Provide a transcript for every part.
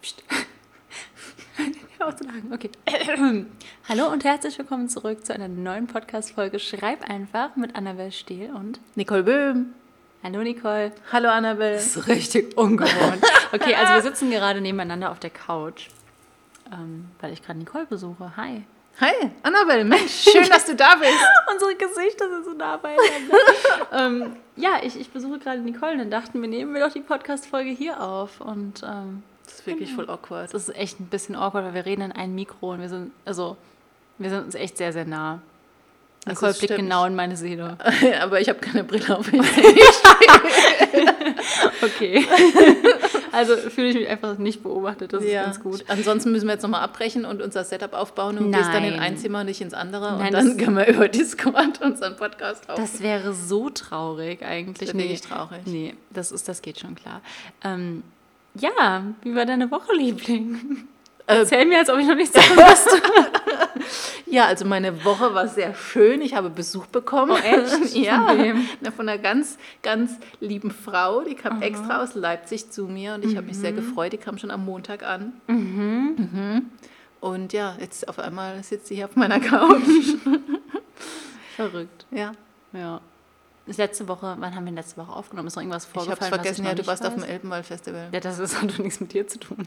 Psst. Okay. Hallo und herzlich willkommen zurück zu einer neuen Podcast-Folge Schreib einfach mit Annabelle Stehl und Nicole Böhm. Hallo Nicole. Hallo Annabelle. Das ist richtig ungewohnt. Okay, also wir sitzen gerade nebeneinander auf der Couch, ähm, weil ich gerade Nicole besuche. Hi. Hi, Annabelle. Mensch, schön, dass du da bist. Unsere Gesichter sind so nah beieinander. ähm, ja, ich, ich besuche gerade Nicole und dann dachten wir, nehmen wir doch die Podcast-Folge hier auf. Und ähm, Das ist wirklich voll awkward. das ist echt ein bisschen awkward, weil wir reden in ein Mikro und wir sind, also, wir sind uns echt sehr, sehr nah. Das Nicole blickt genau in meine Seele. Aber ich habe keine Brille auf. Okay. Also fühle ich mich einfach nicht beobachtet, das ist ja. ganz gut. Ansonsten müssen wir jetzt nochmal abbrechen und unser Setup aufbauen und gehst dann in ein Zimmer und nicht ins andere. Nein, und dann können wir über Discord unseren Podcast aufnehmen. Das wäre so traurig eigentlich. Das wäre wirklich traurig. Nee, das, ist, das geht schon klar. Ähm, ja, wie war deine Woche, Liebling? Äh, Erzähl mir, als ob ich noch nichts sagen wüsste. Ja, also meine Woche war sehr schön. Ich habe Besuch bekommen. Oh, echt? ja. Von Von einer ganz, ganz lieben Frau. Die kam extra aus Leipzig zu mir und ich habe mich Mhm. sehr gefreut. Die kam schon am Montag an. Mhm. Und ja, jetzt auf einmal sitzt sie hier auf meiner Couch. Verrückt. ja. Ja. Letzte Woche, wann haben wir letzte Woche aufgenommen? Ist noch irgendwas Ich vorgefallen? habe es was vergessen, ja, du warst auf weiß? dem Elbenwald-Festival. Ja, das ist, hat doch nichts mit dir zu tun.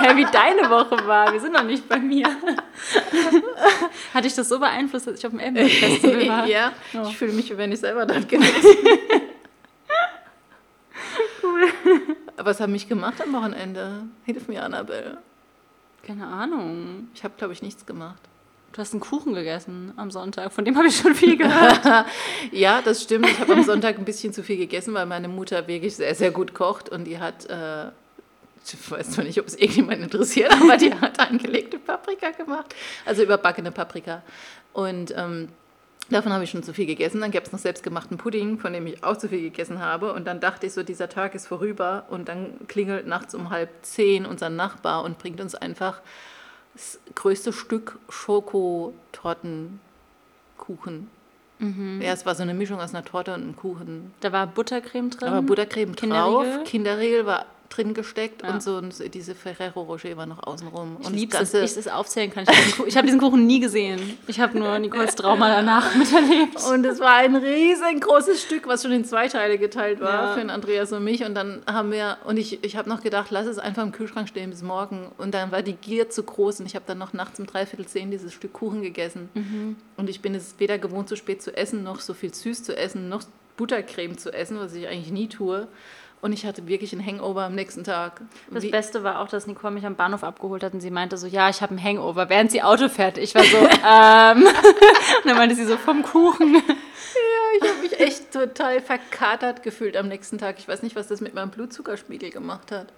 Hä, wie deine Woche war. Wir sind noch nicht bei mir. Hatte ich das so beeinflusst, dass ich auf dem Elbenwald-Festival war? ja, Ja. ich fühle mich, wie wenn ich selber dort gewesen Cool. Aber was haben mich gemacht am Wochenende? Hilf mir, Annabelle. Keine Ahnung. Ich habe, glaube ich, nichts gemacht. Du hast einen Kuchen gegessen am Sonntag. Von dem habe ich schon viel gehört. Ja, das stimmt. Ich habe am Sonntag ein bisschen zu viel gegessen, weil meine Mutter wirklich sehr, sehr gut kocht und die hat, äh, ich weiß zwar nicht, ob es irgendjemand interessiert, aber die hat angelegte Paprika gemacht, also überbackene Paprika. Und ähm, davon habe ich schon zu viel gegessen. Dann gab es noch selbstgemachten Pudding, von dem ich auch zu viel gegessen habe. Und dann dachte ich so, dieser Tag ist vorüber und dann klingelt nachts um halb zehn unser Nachbar und bringt uns einfach das größte Stück Schokotortenkuchen. Ja, es war so eine Mischung aus einer Torte und einem Kuchen. Da war Buttercreme drin. Aber Buttercreme Kinderriegel? drauf, Kinderriegel war drin gesteckt Ja. und so und so diese Ferrero Rocher war noch außenrum. Ich und liebe das ich das aufzählen kann. Ich habe diesen, Kuchen- ich habe diesen Kuchen nie gesehen. Ich habe nur Nicoles Trauma danach miterlebt. Und es war ein riesengroßes Stück, was schon in zwei Teile geteilt war Ja. für Andreas und mich. Und dann haben wir, und ich, ich habe noch gedacht, lass es einfach im Kühlschrank stehen bis morgen. Und dann war die Gier zu groß und ich habe dann noch nachts um dreiviertel zehn dieses Stück Kuchen gegessen. Mhm. Und ich bin es weder gewohnt, so spät zu essen, noch so viel süß zu essen, noch Buttercreme zu essen, was ich eigentlich nie tue. Und ich hatte wirklich einen Hangover am nächsten Tag. Das Wie- Beste war auch, dass Nicole mich am Bahnhof abgeholt hat und sie meinte so, ja, ich habe einen Hangover, während sie Auto fährt. Ich war so, ähm. und dann meinte sie so, vom Kuchen. Ich habe mich echt total verkatert gefühlt am nächsten Tag. Ich weiß nicht, was das mit meinem Blutzuckerspiegel gemacht hat.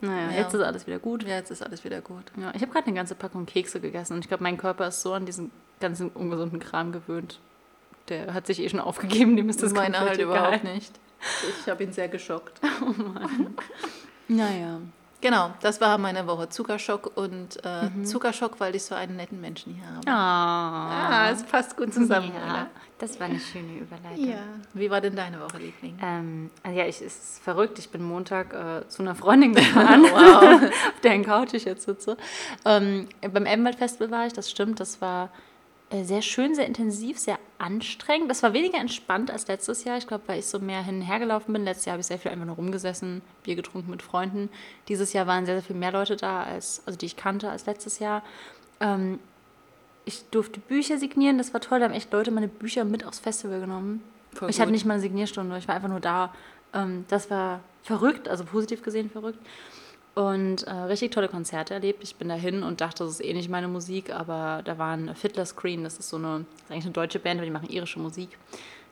Naja, Ja. jetzt ist alles wieder gut. Ja, jetzt ist alles wieder gut. Ja, ich habe gerade eine ganze Packung Kekse gegessen und ich glaube, mein Körper ist so an diesen ganzen ungesunden Kram gewöhnt. Der hat sich eh schon aufgegeben, dem ist das Meine komplett halt egal. überhaupt nicht. Ich habe ihn sehr geschockt. Naja. Genau, das war meine Woche. Zuckerschock und äh, Zuckerschock, weil ich so einen netten Menschen hier habe. Ah, Ah, es passt gut zusammen, ja, oder? das war eine schöne Überleitung. Ja. Wie war denn deine Woche, Liebling? Ähm, also ja, ich, es ist verrückt. Ich bin Montag äh, zu einer Freundin gefahren, Wow. auf deren Couch ich jetzt sitze. Ähm, beim Elbenwald Festival war ich, das stimmt. Das war äh, sehr schön, sehr intensiv, sehr anstrengend. Das war weniger entspannt als letztes Jahr. Ich glaube, weil ich so mehr hin und her gelaufen bin. Letztes Jahr habe ich sehr viel einfach nur rumgesessen, Bier getrunken mit Freunden. Dieses Jahr waren sehr, sehr viel mehr Leute da, als, also die ich kannte, als letztes Jahr. Ähm, ich durfte Bücher signieren, das war toll. Da haben echt Leute meine Bücher mit aufs Festival genommen. Voll ich hatte gut. nicht mal eine Signierstunde, ich war einfach nur da. Ähm, das war verrückt, also positiv gesehen verrückt. Und äh, richtig tolle Konzerte erlebt. Ich bin dahin und dachte, das ist eh nicht meine Musik, aber da war ein Fiddler Screen, das ist so eine, das ist eigentlich eine deutsche Band, aber die machen irische Musik.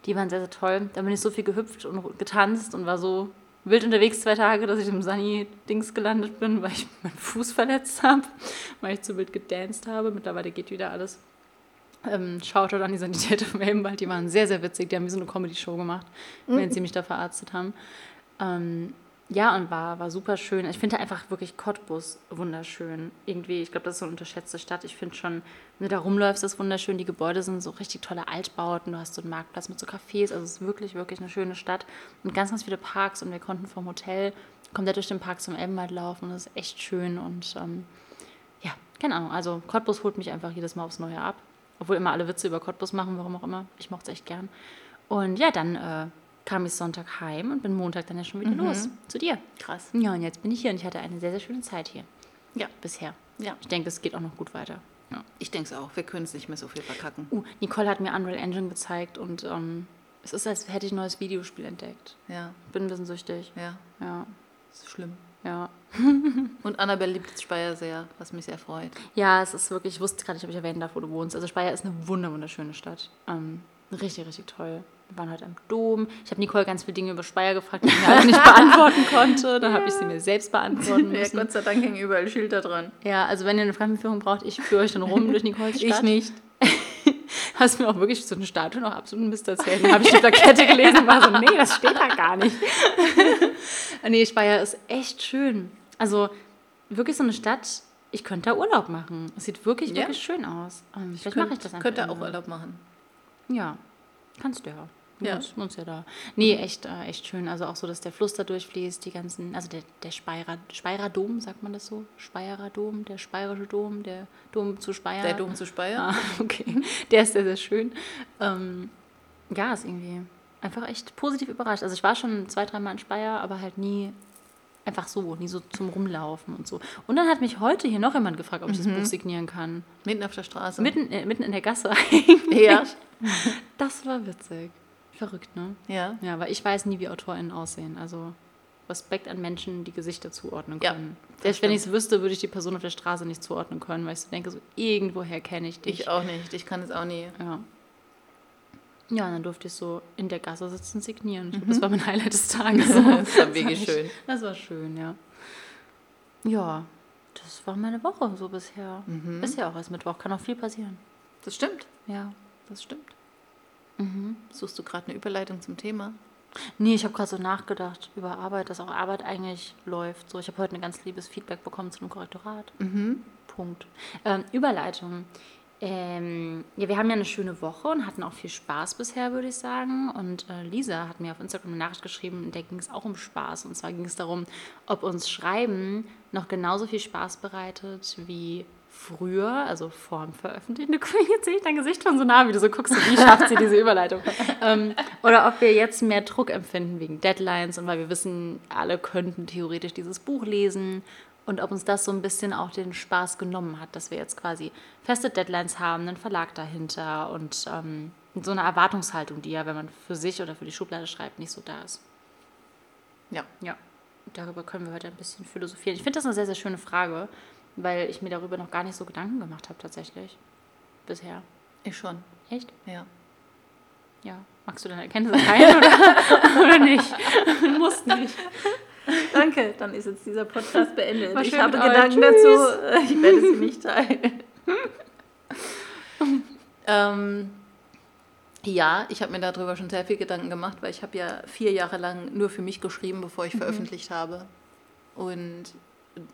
Die waren sehr, sehr toll. Da bin ich so viel gehüpft und getanzt und war so wild unterwegs zwei Tage, dass ich im Sunny-Dings gelandet bin, weil ich meinen Fuß verletzt habe, weil ich zu wild gedanced habe. Mittlerweile geht wieder alles. Ähm, Shoutout an die Sanitäter vom Helmwald, die waren sehr, sehr witzig. Die haben wie so eine Comedy-Show gemacht, während sie mich da verarztet haben. Ähm, ja, und war, war super schön. Ich finde einfach wirklich Cottbus wunderschön. Irgendwie, ich glaube, das ist so eine unterschätzte Stadt. Ich finde schon, wenn du da rumläufst, ist wunderschön. Die Gebäude sind so richtig tolle Altbauten. Du hast so einen Marktplatz mit so Cafés. Also es ist wirklich, wirklich eine schöne Stadt. Und ganz, ganz viele Parks. Und wir konnten vom Hotel komplett durch den Park zum Elbenwald laufen. Und das ist echt schön. Und ähm, ja, keine Ahnung. Also Cottbus holt mich einfach jedes Mal aufs Neue ab. Obwohl immer alle Witze über Cottbus machen, warum auch immer. Ich mochte es echt gern. Und ja, dann äh, kam ich Sonntag heim und bin Montag dann ja schon wieder los zu dir. Krass. Ja, und jetzt bin ich hier und ich hatte eine sehr, sehr schöne Zeit hier. Ja. Bisher. Ja. Ich denke, es geht auch noch gut weiter. Ja. Ich denke es auch. Wir können es nicht mehr so viel verkacken. Uh, Nicole hat mir Unreal Engine gezeigt und ähm, es ist, als hätte ich ein neues Videospiel entdeckt. Ja, Bin ein bisschen süchtig. ja. Ja, Das ist schlimm. ja. Und Annabelle liebt Speyer sehr, was mich sehr freut. Ja, es ist wirklich, ich wusste gerade nicht, ob ich erwähnen darf, wo du wohnst. Also Speyer ist eine wunder, wunderschöne Stadt. Ähm, richtig, richtig toll. Wir waren heute am Dom. Ich habe Nicole ganz viele Dinge über Speyer gefragt, die ich mir alle nicht beantworten konnte. Dann habe ich sie mir selbst beantworten Ja, müssen. Gott sei Dank hängen überall Schilder dran. Ja, also wenn ihr eine Fremdenführung braucht, ich führe euch dann rum durch Nicoles Stadt. Ich nicht. Hast mir auch wirklich so eine Statue noch absolut Mist erzählt. Dann habe ich die Plakette gelesen und war so, nee, das steht da gar nicht. nee, Speyer ist echt schön. Also wirklich so eine Stadt, ich könnte da Urlaub machen. Es sieht wirklich, Ja. wirklich schön aus. Ähm, vielleicht mache ich das einfach. Könnte auch irgendwann. Urlaub machen. Ja, kannst du ja. Ja. Ja. Uns ja da. Nee, echt, äh, echt schön. Also auch so, dass der Fluss da durchfließt, die ganzen, also der, der Speyerer, Speyerer Dom, sagt man das so? Speyerer Dom, der Speyerische Dom, der Dom zu Speyer. Der Dom zu Speyer. Ah, okay. Der ist sehr, sehr schön. Ähm, ja, ist irgendwie einfach echt positiv überrascht. Also ich war schon zwei, dreimal in Speyer, aber halt nie einfach so, nie so zum Rumlaufen und so. Und dann hat mich heute hier noch jemand gefragt, ob ich das Buch signieren kann. Mitten auf der Straße. Mitten, äh, mitten in der Gasse eigentlich. Ja. Das war witzig. Verrückt, ne? Ja. Ja, weil ich weiß nie, wie AutorInnen aussehen. Also Respekt an Menschen, die Gesichter zuordnen Ja, können. das Selbst wenn ich es wüsste, würde ich die Person auf der Straße nicht zuordnen können, weil ich so denke, so irgendwoher kenne ich dich. Ich auch nicht. Ich kann es auch nie. Ja. Ja, und dann durfte ich so in der Gasse sitzen, signieren. Glaube, das war mein Highlight des Tages. Das war wirklich schön. Das war schön, ja. Ja, das war meine Woche so bisher. Mhm. Ist ja auch erst Mittwoch, kann auch viel passieren. Das stimmt. Ja. Das stimmt. Suchst du gerade eine Überleitung zum Thema? Nee, ich habe gerade so nachgedacht über Arbeit, dass auch Arbeit eigentlich läuft. So, ich habe heute ein ganz liebes Feedback bekommen zu einem Korrektorat. Punkt. Ähm, Überleitung. Ähm, ja, wir haben ja eine schöne Woche und hatten auch viel Spaß bisher, würde ich sagen. Und äh, Lisa hat mir auf Instagram eine Nachricht geschrieben, in der ging es auch um Spaß. Und zwar ging es darum, ob uns Schreiben noch genauso viel Spaß bereitet wie früher, also vor dem Veröffentlichen. Du guckst jetzt sehe ich dein Gesicht schon so nah, wie du so guckst, wie schafft sie diese Überleitung? ähm, oder ob wir jetzt mehr Druck empfinden wegen Deadlines und weil wir wissen, alle könnten theoretisch dieses Buch lesen und ob uns das so ein bisschen auch den Spaß genommen hat, dass wir jetzt quasi feste Deadlines haben, einen Verlag dahinter und ähm, so eine Erwartungshaltung, die ja, wenn man für sich oder für die Schublade schreibt, nicht so da ist. Ja. Ja, darüber können wir heute ein bisschen philosophieren. Ich finde das eine sehr, sehr schöne Frage, weil ich mir darüber noch gar nicht so Gedanken gemacht habe tatsächlich. Bisher. Ich schon. Echt? Ja. Ja. Magst du deine Erkenntnisse teilen oder, oder nicht? Du musst nicht. Danke, dann ist jetzt dieser Podcast beendet. Ich habe. Gedanken dazu, ich werde sie nicht teilen. ähm, ja, ich habe mir darüber schon sehr viel Gedanken gemacht, weil ich habe ja vier Jahre lang nur für mich geschrieben, bevor ich veröffentlicht habe. Und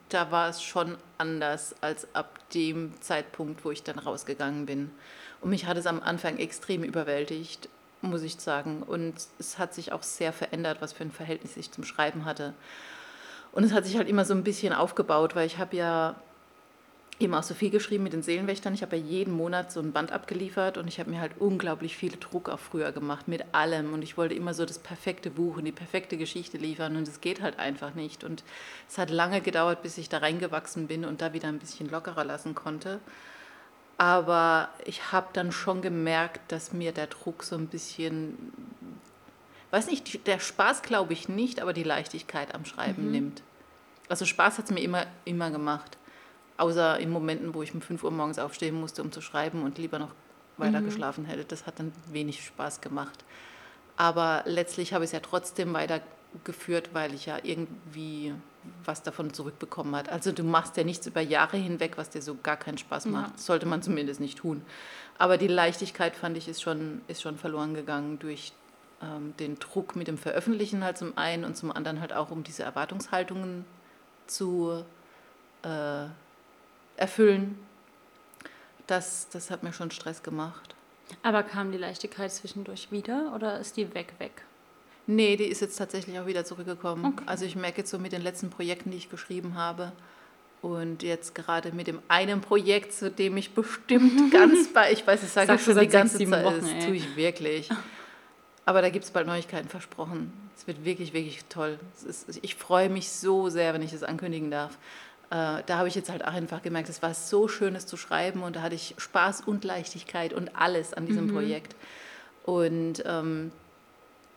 da war es schon anders als ab dem Zeitpunkt, wo ich dann rausgegangen bin. Und mich hat es am Anfang extrem überwältigt, muss ich sagen. Und es hat sich auch sehr verändert, was für ein Verhältnis ich zum Schreiben hatte. Und es hat sich halt immer so ein bisschen aufgebaut, weil ich habe ja eben auch so viel geschrieben mit den Seelenwächtern. Ich habe ja jeden Monat so ein Band abgeliefert und ich habe mir halt unglaublich viel Druck auch früher gemacht mit allem. Und ich wollte immer so das perfekte Buch und die perfekte Geschichte liefern und es geht halt einfach nicht. Und es hat lange gedauert, bis ich da reingewachsen bin und da wieder ein bisschen lockerer lassen konnte. Aber ich habe dann schon gemerkt, dass mir der Druck so ein bisschen, weiß nicht, der Spaß glaube ich nicht, aber die Leichtigkeit am Schreiben nimmt. Also Spaß hat es mir immer, immer gemacht. Außer in Momenten, wo ich um 5 Uhr morgens aufstehen musste, um zu schreiben und lieber noch weiter geschlafen hätte. Das hat dann wenig Spaß gemacht. Aber letztlich habe ich es ja trotzdem weitergeführt, weil ich ja irgendwie was davon zurückbekommen hat. Also du machst ja nichts über Jahre hinweg, was dir so gar keinen Spaß macht. Das sollte man zumindest nicht tun. Aber die Leichtigkeit, fand ich, ist schon, ist schon verloren gegangen durch ähm, den Druck mit dem Veröffentlichen halt zum einen und zum anderen halt auch, um diese Erwartungshaltungen zu äh, erfüllen. Das, das hat mir schon Stress gemacht. Aber kam die Leichtigkeit zwischendurch wieder oder ist die weg, weg? Nee, die ist jetzt tatsächlich auch wieder zurückgekommen. Okay. Also ich merke jetzt so mit den letzten Projekten, die ich geschrieben habe, und jetzt gerade mit dem einen Projekt, zu dem ich bestimmt ganz bei, ich weiß, ich sage schon die ganze Zeit, Wochen, das tue ich wirklich. Aber da gibt es bald Neuigkeiten versprochen. Es wird wirklich, wirklich toll. Ist, ich freue mich so sehr, wenn ich das ankündigen darf. Äh, da habe ich jetzt halt auch einfach gemerkt, es war so schön, es zu schreiben und da hatte ich Spaß und Leichtigkeit und alles an diesem mhm. Projekt. Und ähm,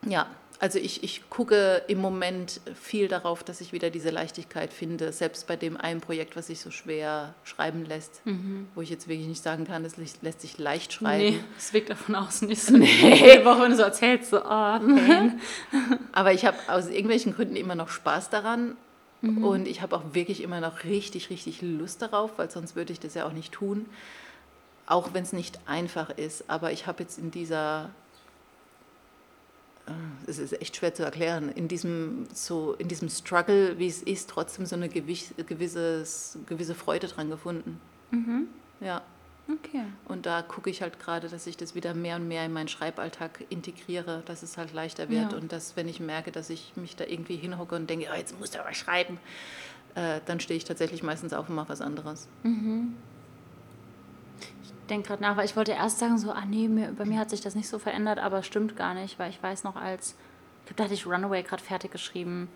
ja, also ich, ich gucke im Moment viel darauf, dass ich wieder diese Leichtigkeit finde, selbst bei dem einen Projekt, was sich so schwer schreiben lässt, mhm. wo ich jetzt wirklich nicht sagen kann, das lässt sich leicht schreiben. Nee, es wirkt davon außen nicht so. Nee. Woche, wenn du so erzählst, so, oh, pain. Aber ich habe aus irgendwelchen Gründen immer noch Spaß daran mhm. und ich habe auch wirklich immer noch richtig, richtig Lust darauf, weil sonst würde ich das ja auch nicht tun, auch wenn es nicht einfach ist. Aber ich habe jetzt in dieser es ist echt schwer zu erklären, in diesem, so, in diesem Struggle, wie es ist, trotzdem so eine gewisse, gewisse Freude dran gefunden. Mhm. Ja. Okay. Und da gucke ich halt gerade, dass ich das wieder mehr und mehr in meinen Schreiballtag integriere, dass es halt leichter wird ja. und dass, wenn ich merke, dass ich mich da irgendwie hinhocke und denke, oh, jetzt muss du aber schreiben, äh, dann stehe ich tatsächlich meistens auf und mache was anderes. Mhm denke gerade nach, weil ich wollte erst sagen, so, ah nee, mir, bei mir hat sich das nicht so verändert, aber stimmt gar nicht, weil ich weiß noch, als, ich glaube, da hatte ich Runaway gerade fertig geschrieben.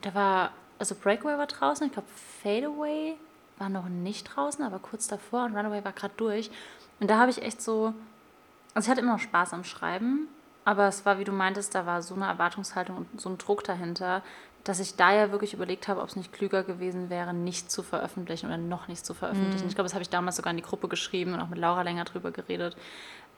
Da war, also Breakaway war draußen, ich glaube, Fadeaway war noch nicht draußen, aber kurz davor und Runaway war gerade durch. Und da habe ich echt so, also ich hatte immer noch Spaß am Schreiben, aber es war, wie du meintest, da war so eine Erwartungshaltung und so ein Druck dahinter, dass ich da ja wirklich überlegt habe, ob es nicht klüger gewesen wäre, nicht zu veröffentlichen oder noch nicht zu veröffentlichen. Mhm. Ich glaube, das habe ich damals sogar in die Gruppe geschrieben und auch mit Laura länger drüber geredet,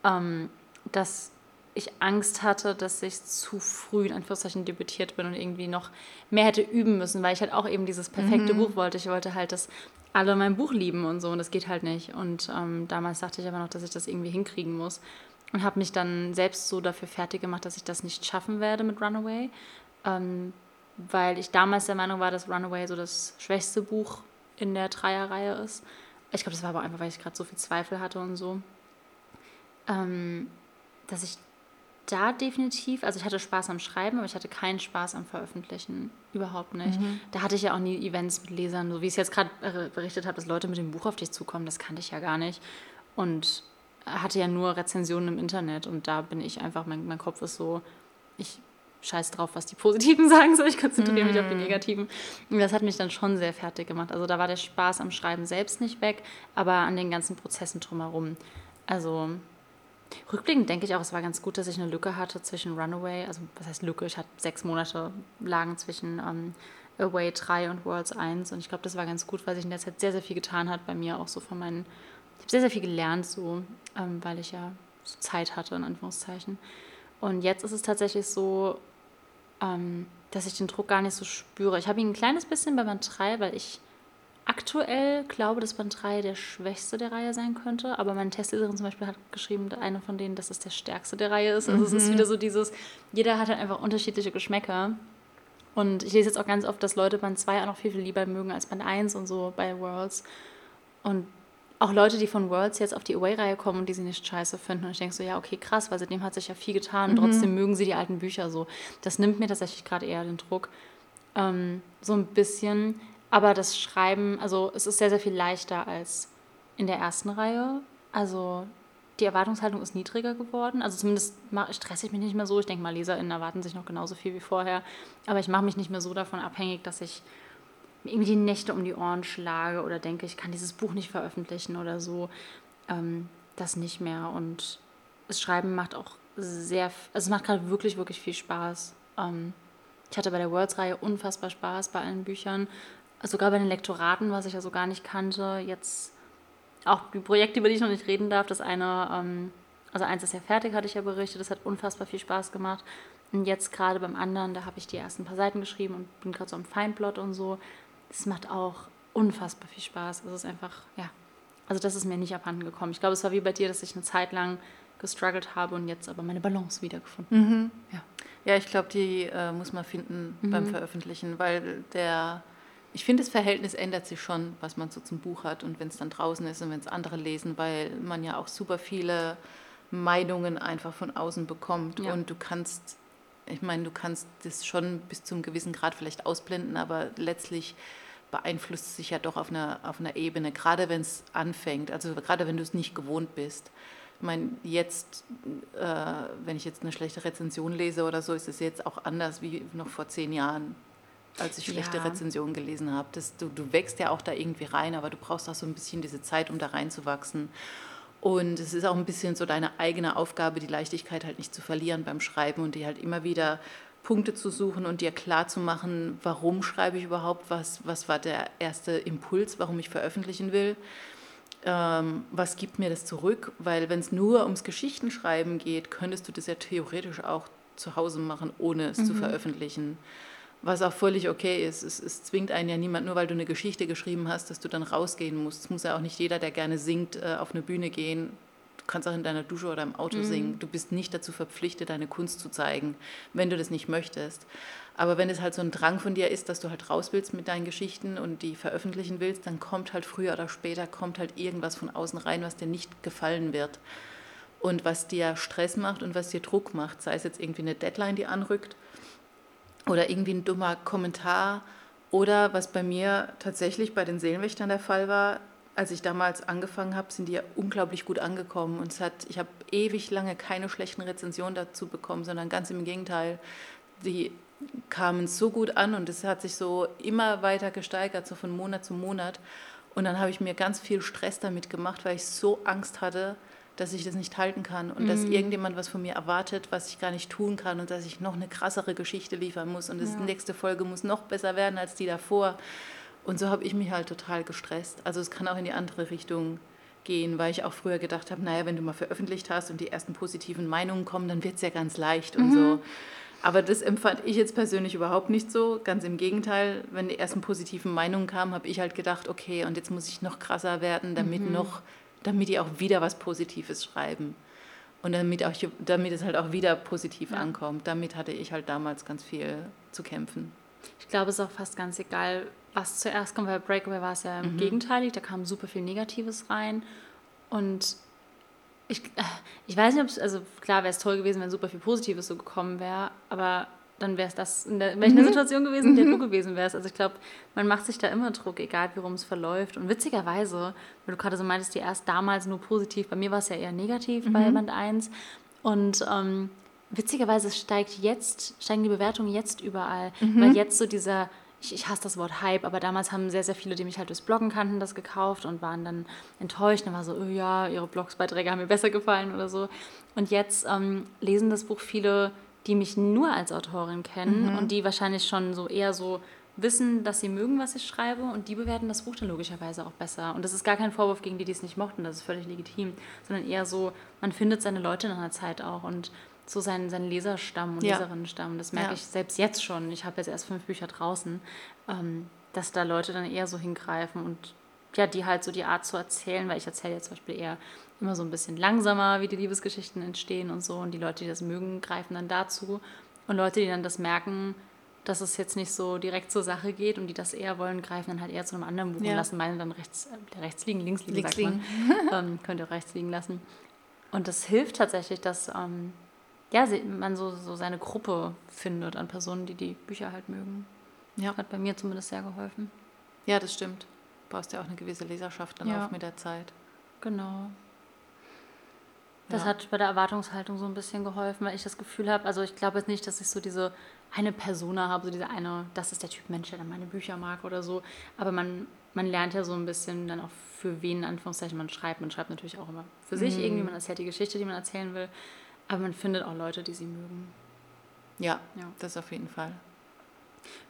ähm, dass ich Angst hatte, dass ich zu früh in Anführungszeichen debütiert bin und irgendwie noch mehr hätte üben müssen, weil ich halt auch eben dieses perfekte mhm. Buch wollte. Ich wollte halt, dass alle mein Buch lieben und so und das geht halt nicht. Und ähm, damals dachte ich aber noch, dass ich das irgendwie hinkriegen muss und habe mich dann selbst so dafür fertig gemacht, dass ich das nicht schaffen werde mit Runaway. Ähm, weil ich damals der Meinung war, dass Runaway so das schwächste Buch in der Dreierreihe ist. Ich glaube, das war aber einfach, weil ich gerade so viel Zweifel hatte und so. Ähm, dass ich da definitiv, also ich hatte Spaß am Schreiben, aber ich hatte keinen Spaß am Veröffentlichen. Überhaupt nicht. Mhm. Da hatte ich ja auch nie Events mit Lesern, so wie ich es jetzt gerade berichtet habe, dass Leute mit dem Buch auf dich zukommen, das kannte ich ja gar nicht. Und hatte ja nur Rezensionen im Internet und da bin ich einfach, mein, mein Kopf ist so, ich scheiß drauf, was die Positiven sagen soll, ich konzentriere mich auf die mhm. Negativen. Und das hat mich dann schon sehr fertig gemacht. Also da war der Spaß am Schreiben selbst nicht weg, aber an den ganzen Prozessen drumherum. Also rückblickend denke ich auch, es war ganz gut, dass ich eine Lücke hatte zwischen Runaway, also was heißt Lücke, ich hatte sechs Monate lagen zwischen ähm, Away 3 und Worlds 1 und ich glaube, das war ganz gut, weil sich in der Zeit sehr, sehr viel getan hat bei mir, auch so von meinen, ich habe sehr, sehr viel gelernt so, ähm, weil ich ja so Zeit hatte, in Anführungszeichen. Und jetzt ist es tatsächlich so, ähm, dass ich den Druck gar nicht so spüre. Ich habe ihn ein kleines bisschen bei Band 3, weil ich aktuell glaube, dass Band 3 der schwächste der Reihe sein könnte. Aber meine Testleserin zum Beispiel hat geschrieben, eine von denen, dass es der stärkste der Reihe ist. Also mhm. es ist mhm. wieder so dieses, jeder hat halt einfach unterschiedliche Geschmäcker. Und ich lese jetzt auch ganz oft, dass Leute Band 2 auch noch viel, viel lieber mögen als Band 1 und so bei Worlds. Und auch Leute, die von Worlds jetzt auf die Away-Reihe kommen und die sie nicht scheiße finden. Und ich denke so, ja, okay, krass, weil seitdem hat sich ja viel getan und mhm. trotzdem mögen sie die alten Bücher so. Das nimmt mir tatsächlich gerade eher den Druck. Ähm, so ein bisschen. Aber das Schreiben, also es ist sehr, sehr viel leichter als in der ersten Reihe. Also die Erwartungshaltung ist niedriger geworden. Also zumindest stresse ich mich nicht mehr so. Ich denke mal, LeserInnen erwarten sich noch genauso viel wie vorher. Aber ich mache mich nicht mehr so davon abhängig, dass ich irgendwie die Nächte um die Ohren schlage oder denke, ich kann dieses Buch nicht veröffentlichen oder so. Ähm, das nicht mehr. Und das Schreiben macht auch sehr, also es macht gerade wirklich, wirklich viel Spaß. Ähm, ich hatte bei der Worlds-Reihe unfassbar Spaß bei allen Büchern. Sogar bei den Lektoraten, was ich ja so gar nicht kannte. Jetzt auch die Projekte, über die ich noch nicht reden darf. Das eine, ähm, also eins ist ja fertig, hatte ich ja berichtet. Das hat unfassbar viel Spaß gemacht. Und jetzt gerade beim anderen, da habe ich die ersten paar Seiten geschrieben und bin gerade so am Feinplot und so es macht auch unfassbar viel Spaß. Es ist einfach, ja, also das ist mir nicht abhanden gekommen. Ich glaube, es war wie bei dir, dass ich eine Zeit lang gestruggelt habe und jetzt aber meine Balance wiedergefunden. Mhm. Ja. ja, ich glaube, die äh, muss man finden mhm. beim Veröffentlichen, weil der, ich finde, das Verhältnis ändert sich schon, was man so zum Buch hat und wenn es dann draußen ist und wenn es andere lesen, weil man ja auch super viele Meinungen einfach von außen bekommt ja. und du kannst ich meine, du kannst das schon bis zu einem gewissen Grad vielleicht ausblenden, aber letztlich beeinflusst es sich ja doch auf einer, auf einer Ebene, gerade wenn es anfängt, also gerade wenn du es nicht gewohnt bist. Ich meine, jetzt, äh, wenn ich jetzt eine schlechte Rezension lese oder so, ist es jetzt auch anders wie noch vor zehn Jahren, als ich schlechte ja. Rezensionen gelesen habe. Das, du, du wächst ja auch da irgendwie rein, aber du brauchst auch so ein bisschen diese Zeit, um da reinzuwachsen. Und es ist auch ein bisschen so deine eigene Aufgabe, die Leichtigkeit halt nicht zu verlieren beim Schreiben und die halt immer wieder Punkte zu suchen und dir klar zu machen, warum schreibe ich überhaupt was, was war der erste Impuls, warum ich veröffentlichen will, ähm, was gibt mir das zurück, weil wenn es nur ums Geschichtenschreiben geht, könntest du das ja theoretisch auch zu Hause machen, ohne es mhm. zu veröffentlichen. Was auch völlig okay ist. Es, es, zwingt einen ja niemand, nur weil du eine Geschichte geschrieben hast, dass du dann rausgehen musst. Es muss ja auch nicht jeder, der gerne singt, äh, auf eine Bühne gehen. Du kannst auch in deiner Dusche oder im Auto mhm. singen. Du bist nicht dazu verpflichtet, deine Kunst zu zeigen, wenn du das nicht möchtest. Aber wenn es halt so ein Drang von dir ist, dass du halt raus willst mit deinen Geschichten und die veröffentlichen willst, dann kommt halt früher oder später kommt halt irgendwas von außen rein, was dir nicht gefallen wird. Und was dir Stress macht und was dir Druck macht, sei es jetzt irgendwie eine Deadline, die anrückt oder irgendwie ein dummer Kommentar oder was bei mir tatsächlich bei den Seelenwächtern der Fall war, als ich damals angefangen habe, sind die ja unglaublich gut angekommen und es hat, ich habe ewig lange keine schlechten Rezensionen dazu bekommen, sondern ganz im Gegenteil, die kamen so gut an und es hat sich so immer weiter gesteigert, so von Monat zu Monat. Und dann habe ich mir ganz viel Stress damit gemacht, weil ich so Angst hatte, dass ich das nicht halten kann und mhm. dass irgendjemand was von mir erwartet, was ich gar nicht tun kann und dass ich noch eine krassere Geschichte liefern muss und ja. die nächste Folge muss noch besser werden als die davor. Und so habe ich mich halt total gestresst. Also es kann auch in die andere Richtung gehen, weil ich auch früher gedacht habe, naja, wenn du mal veröffentlicht hast und die ersten positiven Meinungen kommen, dann wird es ja ganz leicht und mhm. so. Aber das empfand ich jetzt persönlich überhaupt nicht so. Ganz im Gegenteil, wenn die ersten positiven Meinungen kamen, habe ich halt gedacht, okay, und jetzt muss ich noch krasser werden, damit mhm. noch damit die auch wieder was Positives schreiben. Und damit, auch, damit es halt auch wieder positiv ja. ankommt. Damit hatte ich halt damals ganz viel zu kämpfen. Ich glaube, es ist auch fast ganz egal, was zuerst kommt, weil Breakaway war es ja mhm. gegenteilig, da kam super viel Negatives rein. Und ich, äh, ich weiß nicht, ob es, also klar wäre es toll gewesen, wenn super viel Positives so gekommen wäre, aber dann wäre es das in der, welcher mhm. Situation gewesen, in der du mhm. gewesen wärst. Also ich glaube, man macht sich da immer Druck, egal wie rum es verläuft. Und witzigerweise, weil du gerade so meintest, die erst damals nur positiv, bei mir war es ja eher negativ mhm. bei Band 1. Und ähm, witzigerweise steigt jetzt, steigen die Bewertungen jetzt überall, mhm. weil jetzt so dieser ich, ich hasse das Wort Hype, aber damals haben sehr, sehr viele, die mich halt durchs Bloggen kannten, das gekauft und waren dann enttäuscht. Dann war so, oh ja, ihre Blogsbeiträge haben mir besser gefallen oder so. Und jetzt ähm, lesen das Buch viele die mich nur als Autorin kennen mhm. und die wahrscheinlich schon so eher so wissen, dass sie mögen, was ich schreibe und die bewerten das Buch dann logischerweise auch besser. Und das ist gar kein Vorwurf gegen die, die es nicht mochten, das ist völlig legitim, sondern eher so, man findet seine Leute in einer Zeit auch und so seinen, seinen Leserstamm und ja. Leserinnenstamm. Das merke ja. ich selbst jetzt schon. Ich habe jetzt erst fünf Bücher draußen, ähm, dass da Leute dann eher so hingreifen und ja, die halt so die Art zu erzählen, weil ich erzähle ja zum Beispiel eher immer so ein bisschen langsamer, wie die Liebesgeschichten entstehen und so. Und die Leute, die das mögen, greifen dann dazu. Und Leute, die dann das merken, dass es jetzt nicht so direkt zur Sache geht und die das eher wollen, greifen dann halt eher zu einem anderen Buch ja. und lassen meine dann rechts, äh, rechts liegen, links liegen, links liegen. ähm, könnt ihr auch rechts liegen lassen. Und das hilft tatsächlich, dass ähm, ja, man so, so seine Gruppe findet an Personen, die die Bücher halt mögen. Ja. Hat bei mir zumindest sehr geholfen. Ja, das stimmt. Du brauchst ja auch eine gewisse Leserschaft dann ja. auch mit der Zeit. Genau. Das ja. hat bei der Erwartungshaltung so ein bisschen geholfen, weil ich das Gefühl habe, also ich glaube jetzt nicht, dass ich so diese eine Persona habe, so diese eine, das ist der Typ Mensch, der dann meine Bücher mag oder so, aber man, man lernt ja so ein bisschen dann auch für wen, in Anführungszeichen, man schreibt. Man schreibt natürlich auch immer für mhm. sich irgendwie, man erzählt die Geschichte, die man erzählen will, aber man findet auch Leute, die sie mögen. Ja, ja. das auf jeden Fall.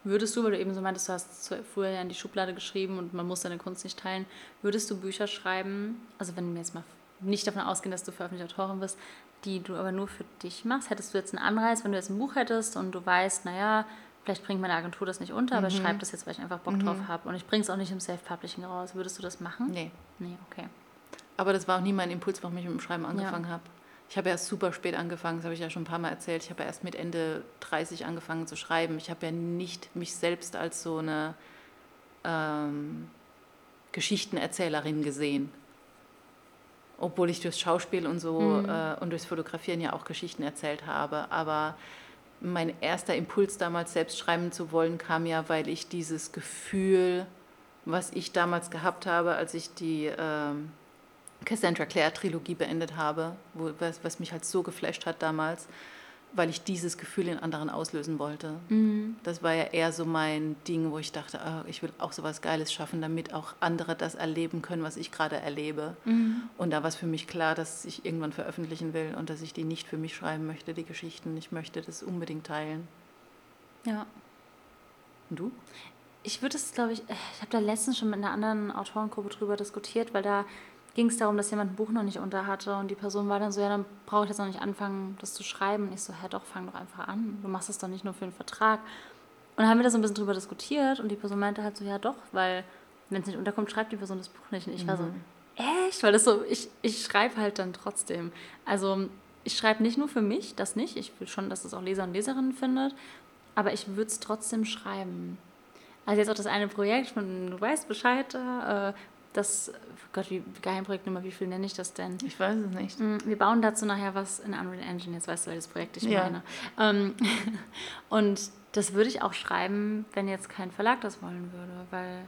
Würdest du, weil du eben so meintest, du hast früher ja in die Schublade geschrieben und man muss deine Kunst nicht teilen, würdest du Bücher schreiben, also wenn wir jetzt mal nicht davon ausgehen, dass du veröffentlichte Autorin bist, die du aber nur für dich machst. Hättest du jetzt einen Anreiz, wenn du jetzt ein Buch hättest und du weißt, naja, vielleicht bringt meine Agentur das nicht unter, mhm. aber ich schreibe das jetzt, weil ich einfach Bock mhm. drauf habe und ich bringe es auch nicht im Self-Publishing raus. Würdest du das machen? Nee. Nee, okay. Aber das war auch nie mein Impuls, warum ich mit dem Schreiben angefangen ja. habe. Ich habe erst super spät angefangen, das habe ich ja schon ein paar Mal erzählt. Ich habe erst mit Ende 30 angefangen zu schreiben. Ich habe ja nicht mich selbst als so eine ähm, Geschichtenerzählerin gesehen. Obwohl ich durchs Schauspiel und so mhm. äh, und durchs Fotografieren ja auch Geschichten erzählt habe. Aber mein erster Impuls damals selbst schreiben zu wollen kam ja, weil ich dieses Gefühl, was ich damals gehabt habe, als ich die ähm, Cassandra Clare Trilogie beendet habe, wo, was, was, mich halt so geflasht hat damals, weil ich dieses Gefühl in anderen auslösen wollte. Mhm. Das war ja eher so mein Ding, wo ich dachte, oh, ich will auch so was Geiles schaffen, damit auch andere das erleben können, was ich gerade erlebe. Mhm. Und da war es für mich klar, dass ich irgendwann veröffentlichen will und dass ich die nicht für mich schreiben möchte, die Geschichten. Ich möchte das unbedingt teilen. Ja. Und du? Ich würde es, glaube ich, ich habe da letztens schon mit einer anderen Autorengruppe drüber diskutiert, weil da ging es darum, dass jemand ein Buch noch nicht unter hatte und die Person war dann so, ja, dann brauche ich jetzt noch nicht anfangen, das zu schreiben. Und ich so, hä, doch, fang doch einfach an. Du machst das doch nicht nur für einen Vertrag. Und dann haben wir da so ein bisschen drüber diskutiert und die Person meinte halt so, ja doch, weil wenn es nicht unterkommt, schreibt die Person das Buch nicht. Und ich mhm. war so, mhm. echt? Weil das so, ich, ich schreibe halt dann trotzdem. Also ich schreibe nicht nur für mich, das nicht. Ich will schon, dass es auch Leser und Leserinnen findet, aber ich würde es trotzdem schreiben. Also jetzt auch das eine Projekt, von, du weißt Bescheid, äh, das, Gott, wie Geheimprojektnummer, wie viel nenne ich das denn? Ich weiß es nicht. Mm, wir bauen dazu nachher was in Unreal Engine, jetzt weißt du, welches Projekt ich ja. meine. Ähm, und das würde ich auch schreiben, wenn jetzt kein Verlag das wollen würde, weil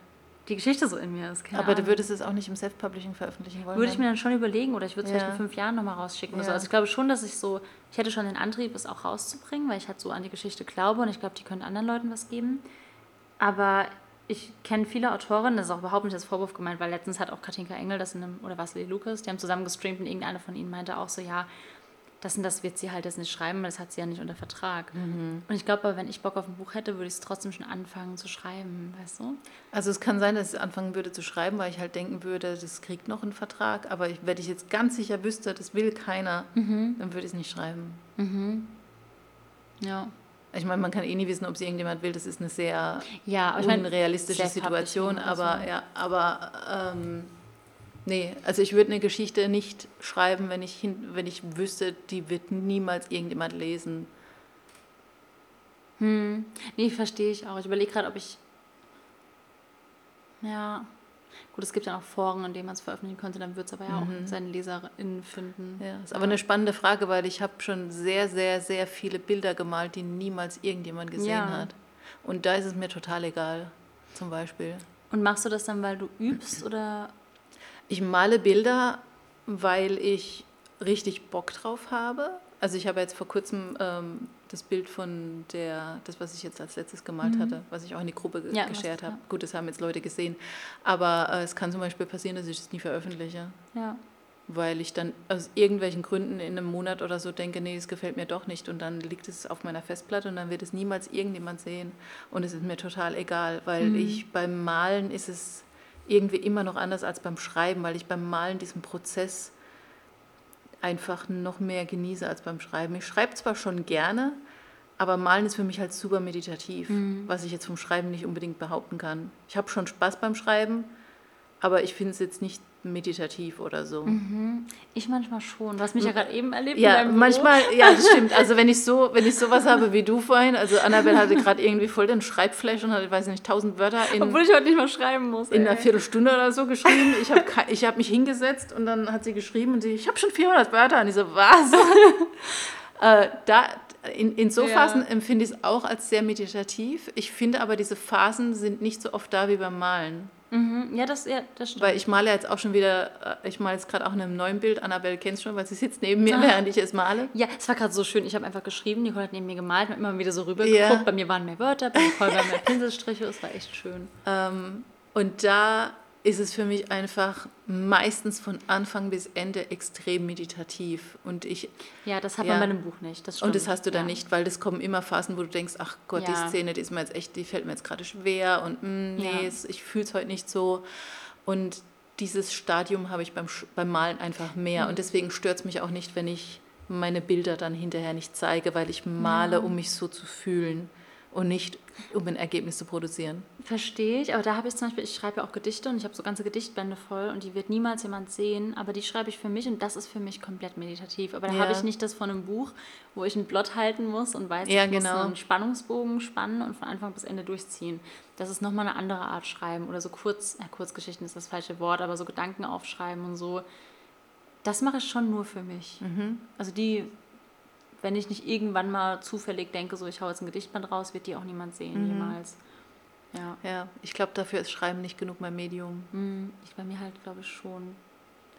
die Geschichte so in mir ist. Aber Ahnung. du würdest es auch nicht im Self-Publishing veröffentlichen wollen? Würde ich mir dann schon überlegen oder ich würde es ja. vielleicht in fünf Jahren nochmal rausschicken. Ja. So. Also ich glaube schon, dass ich so, ich hätte schon den Antrieb, es auch rauszubringen, weil ich halt so an die Geschichte glaube und ich glaube, die können anderen Leuten was geben. Aber ich kenne viele Autorinnen, das ist auch überhaupt nicht als Vorwurf gemeint, weil letztens hat auch Katinka Engel das in einem, oder was Lee Lucas, die haben zusammen gestreamt und irgendeine von ihnen meinte auch so, ja, das und das wird sie halt jetzt nicht schreiben, weil das hat sie ja nicht unter Vertrag. Mhm. Und ich glaube, wenn ich Bock auf ein Buch hätte, würde ich es trotzdem schon anfangen zu schreiben, weißt du? Also es kann sein, dass ich anfangen würde zu schreiben, weil ich halt denken würde, das kriegt noch einen Vertrag, aber wenn ich jetzt ganz sicher wüsste, das will keiner, mhm. dann würde ich es nicht schreiben. Mhm. Ja. Ich meine, man kann eh nie wissen, ob sie irgendjemand will. Das ist eine sehr ja, unrealistische Situation. Aber ja, aber ähm, nee, also ich würde eine Geschichte nicht schreiben, wenn ich, hin, wenn ich wüsste, die wird niemals irgendjemand lesen. Hm. Nee, verstehe ich auch. Ich überlege gerade, ob ich. Ja. Gut, es gibt ja auch Foren, in denen man es veröffentlichen könnte, dann wird es aber ja mhm. auch seine LeserInnen finden. Ja, ist aber eine spannende Frage, weil ich habe schon sehr, sehr, sehr viele Bilder gemalt, die niemals irgendjemand gesehen ja. hat. Und da ist es mir total egal, zum Beispiel. Und machst du das dann, weil du übst oder? Ich male Bilder, weil ich richtig Bock drauf habe. Also ich habe jetzt vor kurzem ähm, das Bild von der, das, was ich jetzt als letztes gemalt mhm. hatte, was ich auch in die Gruppe ja, geshared habe. Ja. Gut, das haben jetzt Leute gesehen. Aber äh, es kann zum Beispiel passieren, dass ich es nie veröffentliche. Ja. Weil ich dann aus irgendwelchen Gründen in einem Monat oder so denke, nee, es gefällt mir doch nicht. Und dann liegt es auf meiner Festplatte und dann wird es niemals irgendjemand sehen. Und es ist mir total egal, weil mhm. ich beim Malen ist es irgendwie immer noch anders als beim Schreiben, weil ich beim Malen diesen Prozess einfach noch mehr genieße als beim Schreiben. Ich schreibe zwar schon gerne, aber Malen ist für mich halt super meditativ, mhm. was ich jetzt vom Schreiben nicht unbedingt behaupten kann. Ich habe schon Spaß beim Schreiben, aber ich finde es jetzt nicht meditativ oder so. Mhm. Ich manchmal schon. Du hast mich ja gerade eben erlebt. Ja, manchmal, ja, das stimmt. Also wenn ich so, wenn ich sowas habe wie du vorhin, also Annabelle hatte gerade irgendwie voll den Schreibflash und hatte, weiß nicht, tausend Wörter in. Obwohl ich heute nicht mal schreiben muss. In ey. einer Viertelstunde oder so geschrieben. Ich habe ich hab mich hingesetzt und dann hat sie geschrieben und sie, ich habe schon 400 Wörter. Und ich so, was? äh, da, in, in so Phasen empfinde ich es auch als sehr meditativ. Ich finde aber, diese Phasen sind nicht so oft da wie beim Malen. Mhm. Ja, das, ja, das stimmt. Weil ich male jetzt auch schon wieder, äh, ich male jetzt gerade auch in einem neuen Bild. Annabelle kennt es schon, weil sie sitzt neben mir, ah. während ich es male. Ja, es war gerade so schön. Ich habe einfach geschrieben, Nicole hat neben mir gemalt, hat immer wieder so rübergeguckt. Ja. Bei mir waren mehr Wörter, bei Nicole waren mehr Pinselstriche. Es war echt schön. Ähm, und da ist es für mich einfach meistens von Anfang bis Ende extrem meditativ. Und ich, ja, das hat ja, man bei einem Buch nicht. Das und das hast du ja. dann nicht, weil das kommen immer Phasen, wo du denkst, ach Gott, ja. die Szene, die ist mir jetzt echt, die fällt mir jetzt gerade schwer und mh, mm, nee, es, ich fühle es heute nicht so. Und dieses Stadium habe ich beim, beim Malen einfach mehr. Mhm. Und deswegen stört es mich auch nicht, wenn ich meine Bilder dann hinterher nicht zeige, weil ich male, um mich so zu fühlen und nicht um ein Ergebnis zu produzieren. Verstehe ich, aber da habe ich zum Beispiel, ich schreibe ja auch Gedichte und ich habe so ganze Gedichtbände voll und die wird niemals jemand sehen, aber die schreibe ich für mich und das ist für mich komplett meditativ. Aber da Ja. habe ich nicht das von einem Buch, wo ich ein Blott halten muss und weiß, Ja, ich muss genau. einen Spannungsbogen spannen und von Anfang bis Ende durchziehen. Das ist nochmal eine andere Art Schreiben oder so kurz, ja, Kurzgeschichten ist das falsche Wort, aber so Gedanken aufschreiben und so. Das mache ich schon nur für mich. Mhm. Also die, wenn ich nicht irgendwann mal zufällig denke, so ich hau jetzt ein Gedichtband raus, wird die auch niemand sehen, Mhm. jemals. Ja. Ja, ich glaube, dafür ist Schreiben nicht genug mein Medium. Hm, Ich bei mir halt, glaube ich, schon.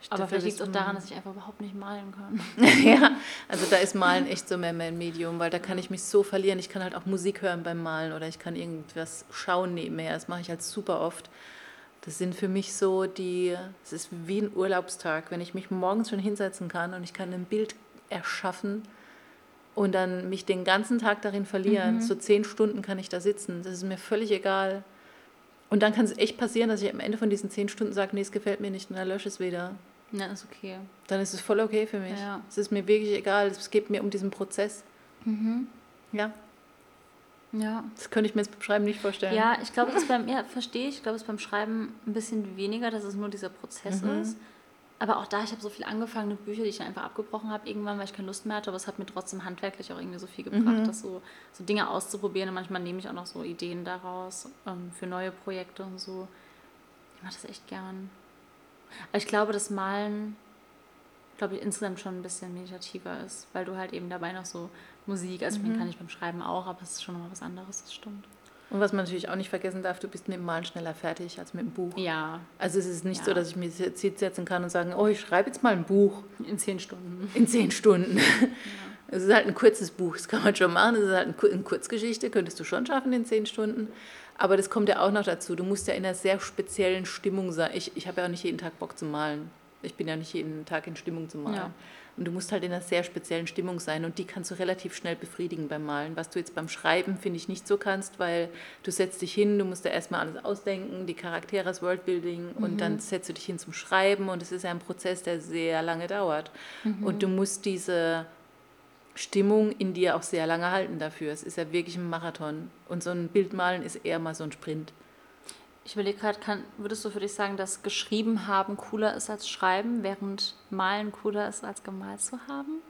Ich- Aber vielleicht liegt es auch daran, dass ich einfach überhaupt nicht malen kann. ja, also da ist Malen echt so mehr mein Medium, weil da kann ich mich so verlieren. Ich kann halt auch Musik hören beim Malen oder ich kann irgendwas schauen nebenher. Das mache ich halt super oft. Das sind für mich so die, es ist wie ein Urlaubstag, wenn ich mich morgens schon hinsetzen kann und ich kann ein Bild erschaffen und dann mich den ganzen Tag darin verlieren. So zehn Stunden kann ich da sitzen. Das ist mir völlig egal. Und dann kann es echt passieren, dass ich am Ende von diesen zehn Stunden sage, nee, es gefällt mir nicht und dann lösche es wieder. Ja, ist okay. Dann ist es voll okay für mich. Ja. Es ist mir wirklich egal. Es geht mir um diesen Prozess. Ja, Ja. das könnte ich mir jetzt beim Schreiben nicht vorstellen. Ja, ich glaube, das beim, ja, verstehe ich. Ich glaube, es beim Schreiben ein bisschen weniger, dass es nur dieser Prozess Mhm. ist. Aber auch da, ich habe so viele angefangene Bücher, die ich dann einfach abgebrochen habe, irgendwann, weil ich keine Lust mehr hatte, aber es hat mir trotzdem handwerklich auch irgendwie so viel gebracht, Mhm. das so, so Dinge auszuprobieren. Und manchmal nehme ich auch noch so Ideen daraus ähm, für neue Projekte und so. Ich mache das echt gern. Aber ich glaube, das Malen, glaube ich, insgesamt schon ein bisschen meditativer ist, weil du halt eben dabei noch so Musik, also ich Mhm. meine, kann ich beim Schreiben auch, aber es ist schon nochmal was anderes, das stimmt. Und was man natürlich auch nicht vergessen darf, du bist mit dem Malen schneller fertig als mit dem Buch. Ja, Also es ist nicht Ja. so, dass ich mir jetzt hinsetzen kann und sagen, oh, ich schreibe jetzt mal ein Buch in zehn Stunden. in zehn Stunden. Es ist halt ein kurzes Buch, das kann man schon machen. Es ist halt eine Kurzgeschichte, könntest du schon schaffen in zehn Stunden. Aber das kommt ja auch noch dazu. Du musst ja in einer sehr speziellen Stimmung sein. Ich, ich habe ja auch nicht jeden Tag Bock zu malen. Ich bin ja nicht jeden Tag in Stimmung zu malen. Ja. Und du musst halt in einer sehr speziellen Stimmung sein und die kannst du relativ schnell befriedigen beim Malen. Was du jetzt beim Schreiben, finde ich, nicht so kannst, weil du setzt dich hin, du musst ja erstmal alles ausdenken, die Charaktere, das Worldbuilding und dann setzt du dich hin zum Schreiben und es ist ja ein Prozess, der sehr lange dauert. Und du musst diese Stimmung in dir auch sehr lange halten dafür. Es ist ja wirklich ein Marathon und so ein Bild malen ist eher mal so ein Sprint. Ich überlege gerade, würdest du für dich sagen, dass geschrieben haben cooler ist als schreiben, während malen cooler ist als gemalt zu haben?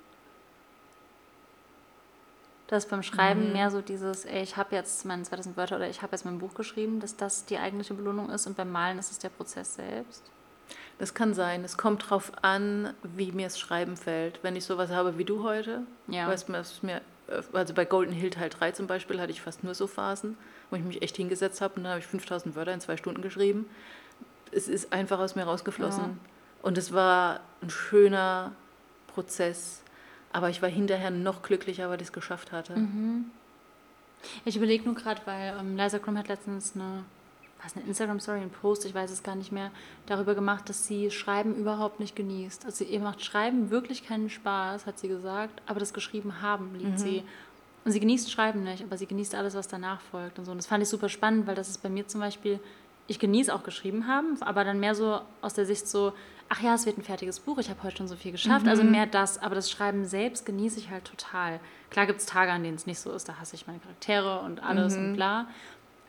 Dass beim Schreiben Mhm. mehr so dieses, ey, ich habe jetzt meine 2000 Wörter oder ich habe jetzt mein Buch geschrieben, dass das die eigentliche Belohnung ist und beim Malen ist es der Prozess selbst. Das kann sein. Es kommt drauf an, wie mir das Schreiben fällt. Wenn ich sowas habe wie du heute, Ja. weißt du, mir, also bei Golden Hill Teil 3 zum Beispiel hatte ich fast nur so Phasen, wo ich mich echt hingesetzt habe und dann habe ich 5000 Wörter in zwei Stunden geschrieben. Es ist einfach aus mir rausgeflossen. Ja. Und es war ein schöner Prozess. Aber ich war hinterher noch glücklicher, weil ich es geschafft hatte. Mhm. Ich überlege nur gerade, weil ähm, Liza Krumm hat letztens eine, was eine Instagram-Story, einen Post, ich weiß es gar nicht mehr, darüber gemacht, dass sie Schreiben überhaupt nicht genießt. Also ihr macht Schreiben wirklich keinen Spaß, hat sie gesagt, aber das Geschrieben haben liebt sie. Und sie genießt Schreiben nicht, aber sie genießt alles, was danach folgt und so. Und das fand ich super spannend, weil das ist bei mir zum Beispiel, ich genieße auch geschrieben haben, aber dann mehr so aus der Sicht so, ach ja, es wird ein fertiges Buch, ich habe heute schon so viel geschafft, also mehr das, aber das Schreiben selbst genieße ich halt total. Klar gibt es Tage, an denen es nicht so ist, da hasse ich meine Charaktere und alles und bla.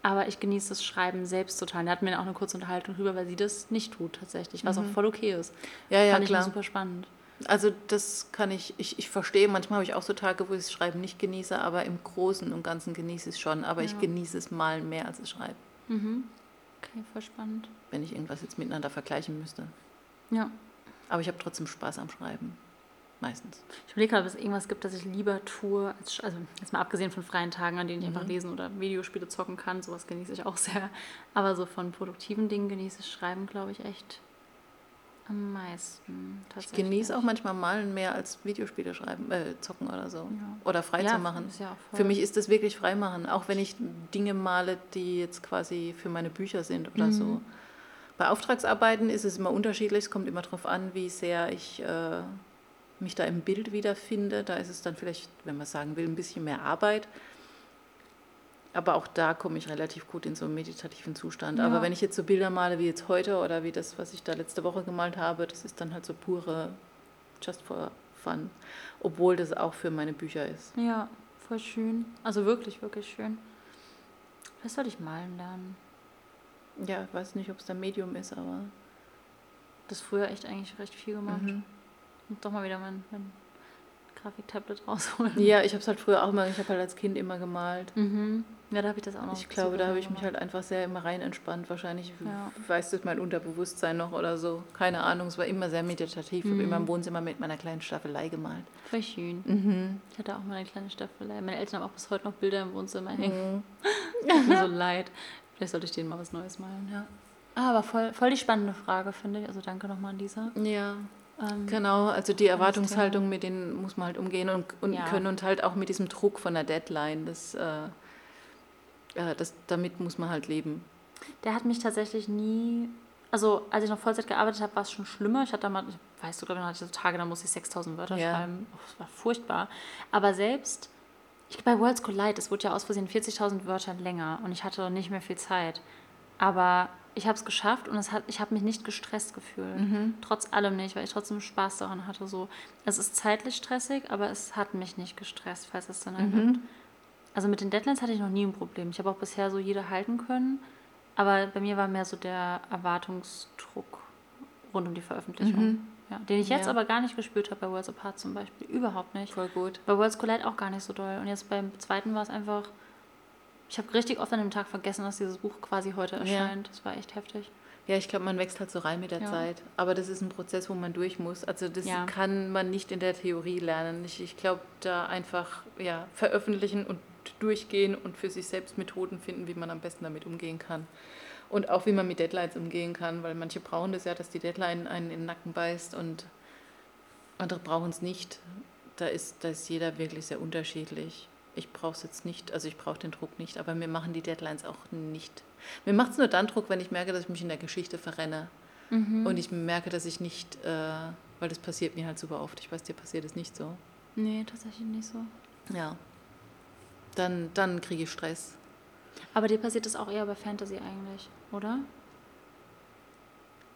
Aber ich genieße das Schreiben selbst total. Da hatten wir auch eine kurze Unterhaltung drüber, weil sie das nicht tut tatsächlich, was auch voll okay ist. Ja, ja, Fand ich klar. super spannend. Also das kann ich, ich, ich verstehe, manchmal habe ich auch so Tage, wo ich das Schreiben nicht genieße, aber im Großen und Ganzen genieße ich es schon. Aber ich Ja. genieße es malen mehr als das Schreiben, Mhm. Okay, voll spannend. wenn ich irgendwas jetzt miteinander vergleichen müsste. Ja. Aber ich habe trotzdem Spaß am Schreiben. Meistens. Ich überlege gerade, ob es irgendwas gibt, das ich lieber tue, als, also jetzt mal abgesehen von freien Tagen, an denen ich einfach lesen oder Videospiele zocken kann, sowas genieße ich auch sehr. Aber so von produktiven Dingen genieße ich Schreiben, glaube ich, echt am meisten. Ich genieße auch manchmal Malen mehr als Videospiele schreiben, äh, zocken oder so. Ja. Oder frei ja, zu machen. Ja. Für mich ist das wirklich freimachen, auch wenn ich Dinge male, die jetzt quasi für meine Bücher sind oder Mhm. so. Bei Auftragsarbeiten ist es immer unterschiedlich, es kommt immer darauf an, wie sehr ich äh, mich da im Bild wiederfinde. Da ist es dann vielleicht, wenn man sagen will, ein bisschen mehr Arbeit. Aber auch da komme ich relativ gut in so einen meditativen Zustand. Ja. Aber wenn ich jetzt so Bilder male wie jetzt heute oder wie das, was ich da letzte Woche gemalt habe, das ist dann halt so pure Just for Fun. Obwohl das auch für meine Bücher ist. Ja, voll schön. Also wirklich, wirklich schön. Was soll ich malen lernen? Ja, ich weiß nicht, ob es da Medium ist, aber. Das früher echt eigentlich recht viel gemacht. Mhm. Und doch mal wieder mein, mein Grafiktablet rausholen. Ja, ich habe es halt früher auch immer, ich habe halt als Kind immer gemalt. Mhm. Ja, da habe ich das auch noch. Ich glaube, da habe ich mich halt einfach sehr immer rein entspannt. Wahrscheinlich Ja. weiß das mein Unterbewusstsein noch oder so. Keine Ahnung, es war immer sehr meditativ. Ich habe Mhm. immer im Wohnzimmer mit meiner kleinen Staffelei gemalt. Voll schön. Mhm. Ich hatte auch mal eine kleine Staffelei. Meine Eltern haben auch bis heute noch Bilder im Wohnzimmer Mhm. hängen. Mir so leid. Vielleicht sollte ich denen mal was Neues malen, ja. Ah, aber voll, voll die spannende Frage, finde ich. Also danke nochmal an Lisa. Ja, Ähm, genau. Also die Erwartungshaltung, mit denen muss man halt umgehen und, und Ja. können und halt auch mit diesem Druck von der Deadline. Das, äh, äh, das, damit muss man halt leben. Der hat mich tatsächlich nie. Also, als ich noch Vollzeit gearbeitet habe, war es schon schlimmer. Ich hatte mal, ich weiß du, glaube ich, hatte so Tage, da musste ich 6000 Wörter Ja. schreiben. Oh, das war furchtbar. Aber selbst, ich bei Worlds Collide, es wurde ja aus Versehen 40.000 Wörter länger und ich hatte nicht mehr viel Zeit. Aber ich habe es geschafft und es hat, ich habe mich nicht gestresst gefühlt. Trotz allem nicht, weil ich trotzdem Spaß daran hatte. So. Es ist zeitlich stressig, aber es hat mich nicht gestresst, falls es dann ergibt. Also mit den Deadlines hatte ich noch nie ein Problem. Ich habe auch bisher so jede halten können. Aber bei mir war mehr so der Erwartungsdruck rund um die Veröffentlichung. Ja, den ich jetzt Ja. aber gar nicht gespürt habe bei Worlds Apart zum Beispiel. Überhaupt nicht. Voll gut. Bei Worlds Collide auch gar nicht so doll. Und jetzt beim zweiten war es einfach. Ich habe richtig oft an dem Tag vergessen, dass dieses Buch quasi heute Ja. erscheint. Das war echt heftig. Ja, ich glaube, man wächst halt so rein mit der Ja. Zeit. Aber das ist ein Prozess, wo man durch muss. Also das Ja. kann man nicht in der Theorie lernen. Ich, ich glaube, da einfach ja, veröffentlichen und durchgehen und für sich selbst Methoden finden, wie man am besten damit umgehen kann. Und auch wie man mit Deadlines umgehen kann, weil manche brauchen das ja, dass die Deadline einen in den Nacken beißt und andere brauchen es nicht. Da ist, da ist jeder wirklich sehr unterschiedlich. Ich brauche es jetzt nicht, also ich brauche den Druck nicht, aber mir machen die Deadlines auch nicht. Mir macht es nur dann Druck, wenn ich merke, dass ich mich in der Geschichte verrenne. Und ich merke, dass ich nicht, äh, weil das passiert mir halt super oft. Ich weiß, dir passiert es nicht so. Nee, tatsächlich nicht so. Ja. Dann, dann kriege ich Stress. Aber dir passiert das auch eher bei Fantasy eigentlich, oder?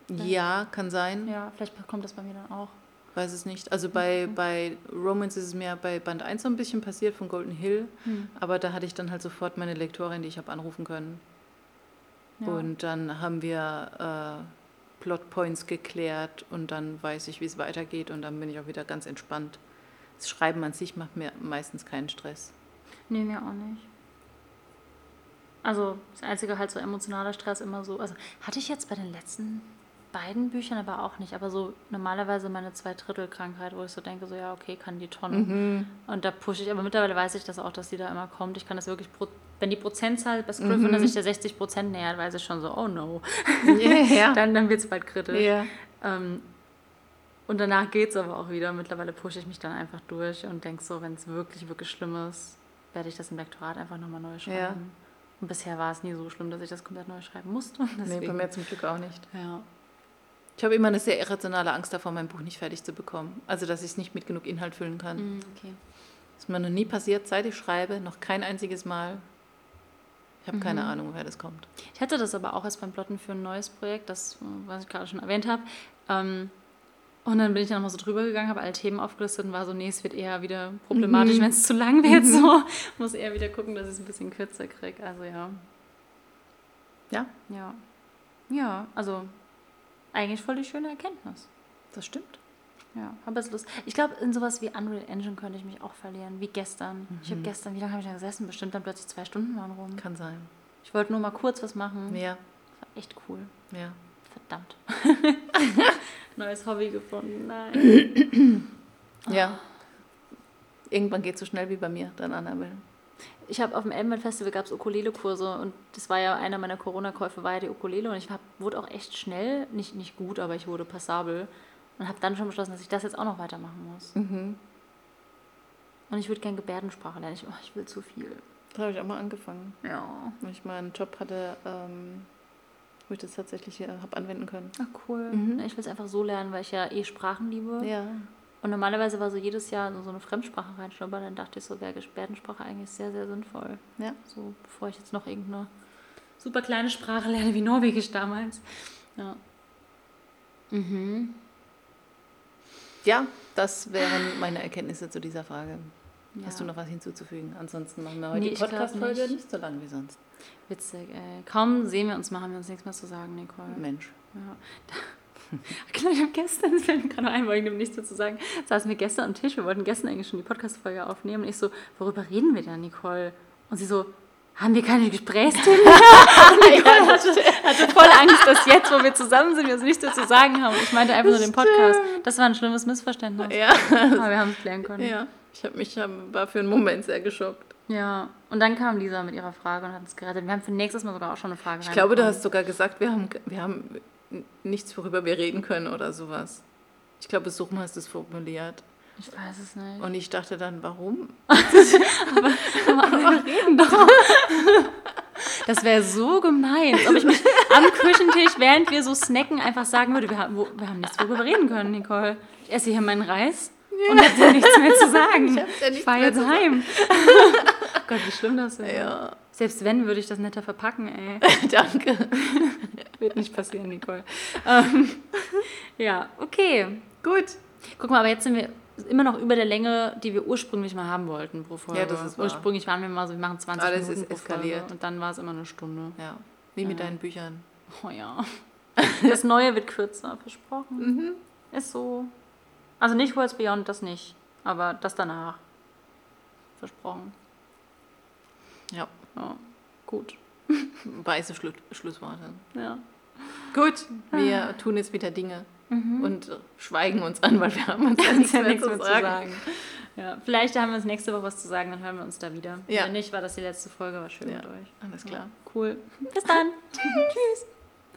Ja, kann sein. Ja, vielleicht kommt das bei mir dann auch. Weiß es nicht. Also bei, bei Romance ist es mir bei Band 1 so ein bisschen passiert von Golden Hill. Hm. Aber da hatte ich dann halt sofort meine Lektorin, die ich habe anrufen können. Ja. Und dann haben wir äh, Plotpoints geklärt und dann weiß ich, wie es weitergeht und dann bin ich auch wieder ganz entspannt. Das Schreiben an sich macht mir meistens keinen Stress. Nee, mir auch nicht. Also das einzige halt so emotionaler Stress immer so. Also hatte ich jetzt bei den letzten beiden Büchern aber auch nicht, aber so normalerweise meine Zweidrittel-Krankheit, wo ich so denke, so ja, okay, kann die Tonne. Mhm. Und da pushe ich, aber mittlerweile weiß ich das auch, dass die da immer kommt. Ich kann das wirklich, pro, wenn die Prozentzahl bei Scrivener sich der 60 Prozent nähert, weiß ich schon so, oh no. Ja. dann dann wird es bald kritisch. ja. Ähm, und danach geht es aber auch wieder. Mittlerweile pushe ich mich dann einfach durch und denke so, wenn es wirklich, wirklich schlimm ist, werde ich das im Lektorat einfach nochmal neu schreiben. Ja. Und bisher war es nie so schlimm, dass ich das komplett neu schreiben musste. Nee, Deswegen, bei mir zum Glück auch nicht. ja. Ich habe immer eine sehr irrationale Angst davor, mein Buch nicht fertig zu bekommen. Also, dass ich es nicht mit genug Inhalt füllen kann. Mm, okay. Das ist mir noch nie passiert, seit ich schreibe, noch kein einziges Mal. Ich habe keine Ahnung, woher das kommt. Ich hatte das aber auch erst beim Plotten für ein neues Projekt, das, was ich gerade schon erwähnt habe. Ähm, und dann bin ich dann nochmal so drüber gegangen, habe alle Themen aufgelistet und war so, nee, es wird eher wieder problematisch, wenn es zu lang wird. So. Muss eher wieder gucken, dass ich es ein bisschen kürzer kriege. Also ja. Ja, Ja. Ja, also eigentlich voll die schöne Erkenntnis. das stimmt. Ja, habe jetzt Lust. Ich glaube, in sowas wie Unreal Engine könnte ich mich auch verlieren, wie gestern. Ich habe gestern, wie lange habe ich da gesessen? Bestimmt dann plötzlich zwei Stunden waren rum. Kann sein. Ich wollte nur mal kurz was machen. Ja, Das war echt cool. ja. Verdammt. Neues Hobby gefunden. Nein. Ja. Irgendwann geht es so schnell wie bei mir, dann Annabelle. Ich habe auf dem Elbenwald Festival gab es Ukulele-Kurse und das war ja einer meiner Corona-Käufe, war ja die Ukulele und ich hab, wurde auch echt schnell, nicht, nicht gut, aber ich wurde passabel und habe dann schon beschlossen, dass ich das jetzt auch noch weitermachen muss. Mhm. Und ich würde gerne Gebärdensprache lernen. Ich, oh, ich will zu viel. Da habe ich auch mal angefangen. Ja. Weil ich mal einen Job hatte, ähm, wo ich das tatsächlich habe anwenden können. Ach cool. Mhm. Ich will es einfach so lernen, weil ich ja eh Sprachen liebe. Ja. Und normalerweise war so jedes Jahr so eine Fremdsprache reinschnuppern. Dann dachte ich so, wäre Gebärdensprache eigentlich sehr, sehr sinnvoll. Ja. So, bevor ich jetzt noch irgendeine super kleine Sprache lerne, wie Norwegisch damals. Ja. Mhm. Ja, das wären meine Erkenntnisse zu dieser Frage. Hast Ja. du noch was hinzuzufügen? Ansonsten machen wir heute Nee, die Podcast-Folge nicht. nicht so lang wie sonst. Witzig, ey. Kaum sehen wir uns mal, haben wir uns nichts mehr zu sagen, Nicole. Mensch. Ja. Genau, ich habe gestern, das fällt mir gerade noch ein, weil ich nichts dazu sagen, saßen wir gestern am Tisch, wir wollten gestern eigentlich schon die Podcast-Folge aufnehmen und ich so, worüber reden wir denn, Nicole? Und sie so, haben wir keine Gesprächsthemen mehr? Nicole hatte, hatte voll Angst, dass jetzt, wo wir zusammen sind, wir uns nichts dazu sagen haben. Ich meinte einfach nur den Podcast. Das war ein schlimmes Missverständnis. Ja, Aber wir haben es klären können. ja. Ich habe mich war für einen Moment sehr geschockt. Ja, und dann kam Lisa mit ihrer Frage und hat uns gerettet. Wir haben für nächstes Mal sogar auch schon eine Frage Ich glaube, du hast sogar gesagt, wir haben, wir haben nichts, worüber wir reden können oder sowas. Ich glaube, so rum hast du es formuliert. Ich weiß es nicht. Und ich dachte dann, warum? wir reden doch. Das wäre so gemein, ob ich mich am Küchentisch, während wir so snacken, einfach sagen würde, wir haben, wir haben nichts, worüber wir reden können, Nicole. Ich esse hier meinen Reis und habe dir nichts mehr zu sagen. Ich hab dir nichts fahr mehr jetzt heim. Gott, wie schlimm das wäre. Ja, Selbst wenn, würde ich das netter verpacken, ey. danke. Wird nicht passieren, Nicole. Ähm, ja, okay. Gut. Guck mal, aber jetzt sind wir immer noch über der Länge, die wir ursprünglich mal haben wollten pro Folge. Ja, das ist wahr. Ursprünglich waren wir mal so, wir machen 20 Alles Minuten ist eskaliert. Folge und dann war es immer eine Stunde. Ja, wie mit deinen Büchern. Oh ja. Das Neue wird kürzer, versprochen. Mhm. Ist so. Also nicht Worlds Beyond, das nicht. Aber das danach. Versprochen. Ja, Ja, gut. weiße Schlu Schlussworte. Ja. Gut, wir tun jetzt wieder Dinge und äh, schweigen uns an, weil wir haben uns ja nichts ja mehr nichts zu mehr zu sagen. sagen. Ja, vielleicht haben wir uns nächste Woche was zu sagen, dann hören wir uns da wieder. Ja. Wenn nicht, war das die letzte Folge, war schön Ja, mit euch. alles klar. Cool. Bis dann. Tschüss.